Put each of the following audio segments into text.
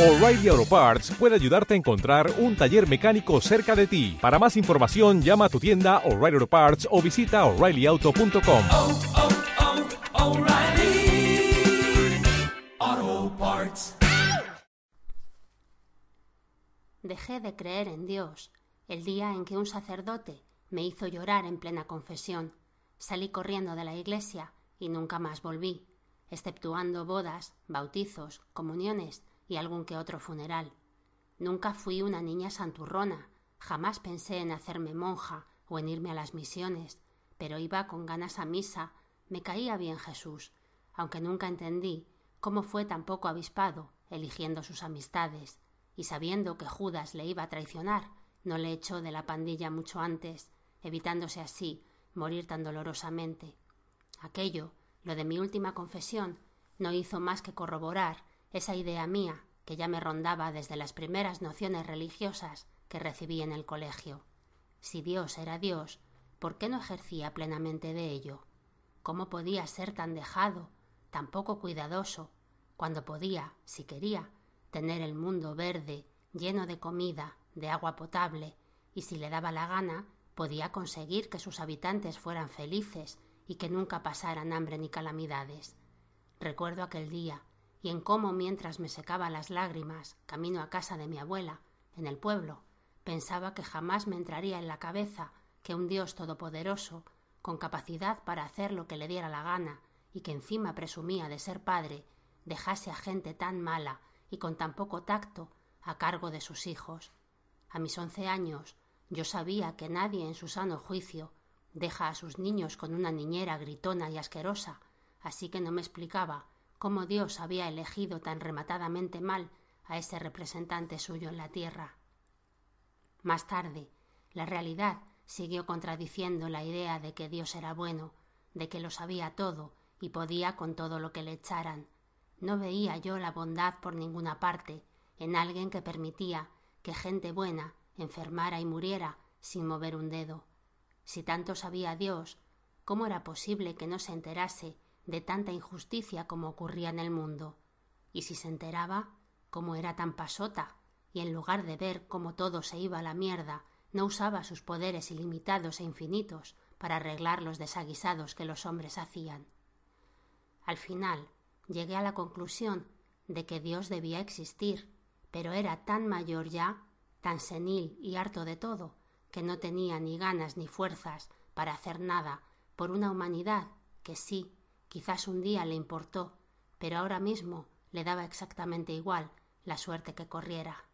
O'Reilly Auto Parts puede ayudarte a encontrar un taller mecánico cerca de ti. Para más información, llama a tu tienda O'Reilly Auto Parts o visita oreillyauto.com. oh, oh, Parts. Dejé de creer en Dios el día en que un sacerdote me hizo llorar en plena confesión. Salí corriendo de la iglesia y nunca más volví, exceptuando bodas, bautizos, comuniones y algún que otro funeral. Nunca fui una niña santurrona, jamás pensé en hacerme monja o en irme a las misiones, pero iba con ganas a misa, me caía bien Jesús, aunque nunca entendí cómo fue tan poco avispado eligiendo sus amistades, y sabiendo que Judas le iba a traicionar, no le echó de la pandilla mucho antes, evitándose así morir tan dolorosamente. Aquello, lo de mi última confesión, no hizo más que corroborar esa idea mía que ya me rondaba desde las primeras nociones religiosas que recibí en el colegio. Si Dios era Dios, ¿por qué no ejercía plenamente de ello? ¿Cómo podía ser tan dejado, tan poco cuidadoso, cuando podía, si quería, tener el mundo verde, lleno de comida, de agua potable, y si le daba la gana, podía conseguir que sus habitantes fueran felices y que nunca pasaran hambre ni calamidades. Recuerdo aquel día, y en cómo mientras me secaba las lágrimas camino a casa de mi abuela, en el pueblo, pensaba que jamás me entraría en la cabeza que un Dios todopoderoso, con capacidad para hacer lo que le diera la gana, y que encima presumía de ser padre, dejase a gente tan mala y con tan poco tacto a cargo de sus hijos. A mis once años yo sabía que nadie en su sano juicio deja a sus niños con una niñera gritona y asquerosa, así que no me explicaba cómo Dios había elegido tan rematadamente mal a ese representante suyo en la tierra. Más tarde, la realidad siguió contradiciendo la idea de que Dios era bueno, de que lo sabía todo y podía con todo lo que le echaran. No veía yo la bondad por ninguna parte en alguien que permitía que gente buena enfermara y muriera sin mover un dedo. Si tanto sabía Dios, ¿cómo era posible que no se enterase de tanta injusticia como ocurría en el mundo. Y si se enteraba, cómo era tan pasota, y en lugar de ver cómo todo se iba a la mierda, no usaba sus poderes ilimitados e infinitos para arreglar los desaguisados que los hombres hacían. Al final llegué a la conclusión de que Dios debía existir, pero era tan mayor ya, tan senil y harto de todo, que no tenía ni ganas ni fuerzas para hacer nada por una humanidad que sí Quizás un día le importó, pero ahora mismo le daba exactamente igual la suerte que corriera.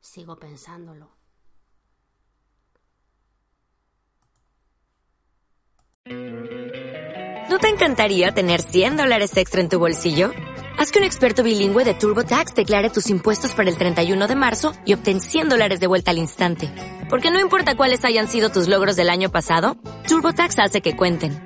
Sigo pensándolo. ¿No te encantaría tener 100 dólares extra en tu bolsillo? Haz que un experto bilingüe de TurboTax declare tus impuestos para el 31 de marzo y obtén 100 dólares de vuelta al instante. Porque no importa cuáles hayan sido tus logros del año pasado, TurboTax hace que cuenten.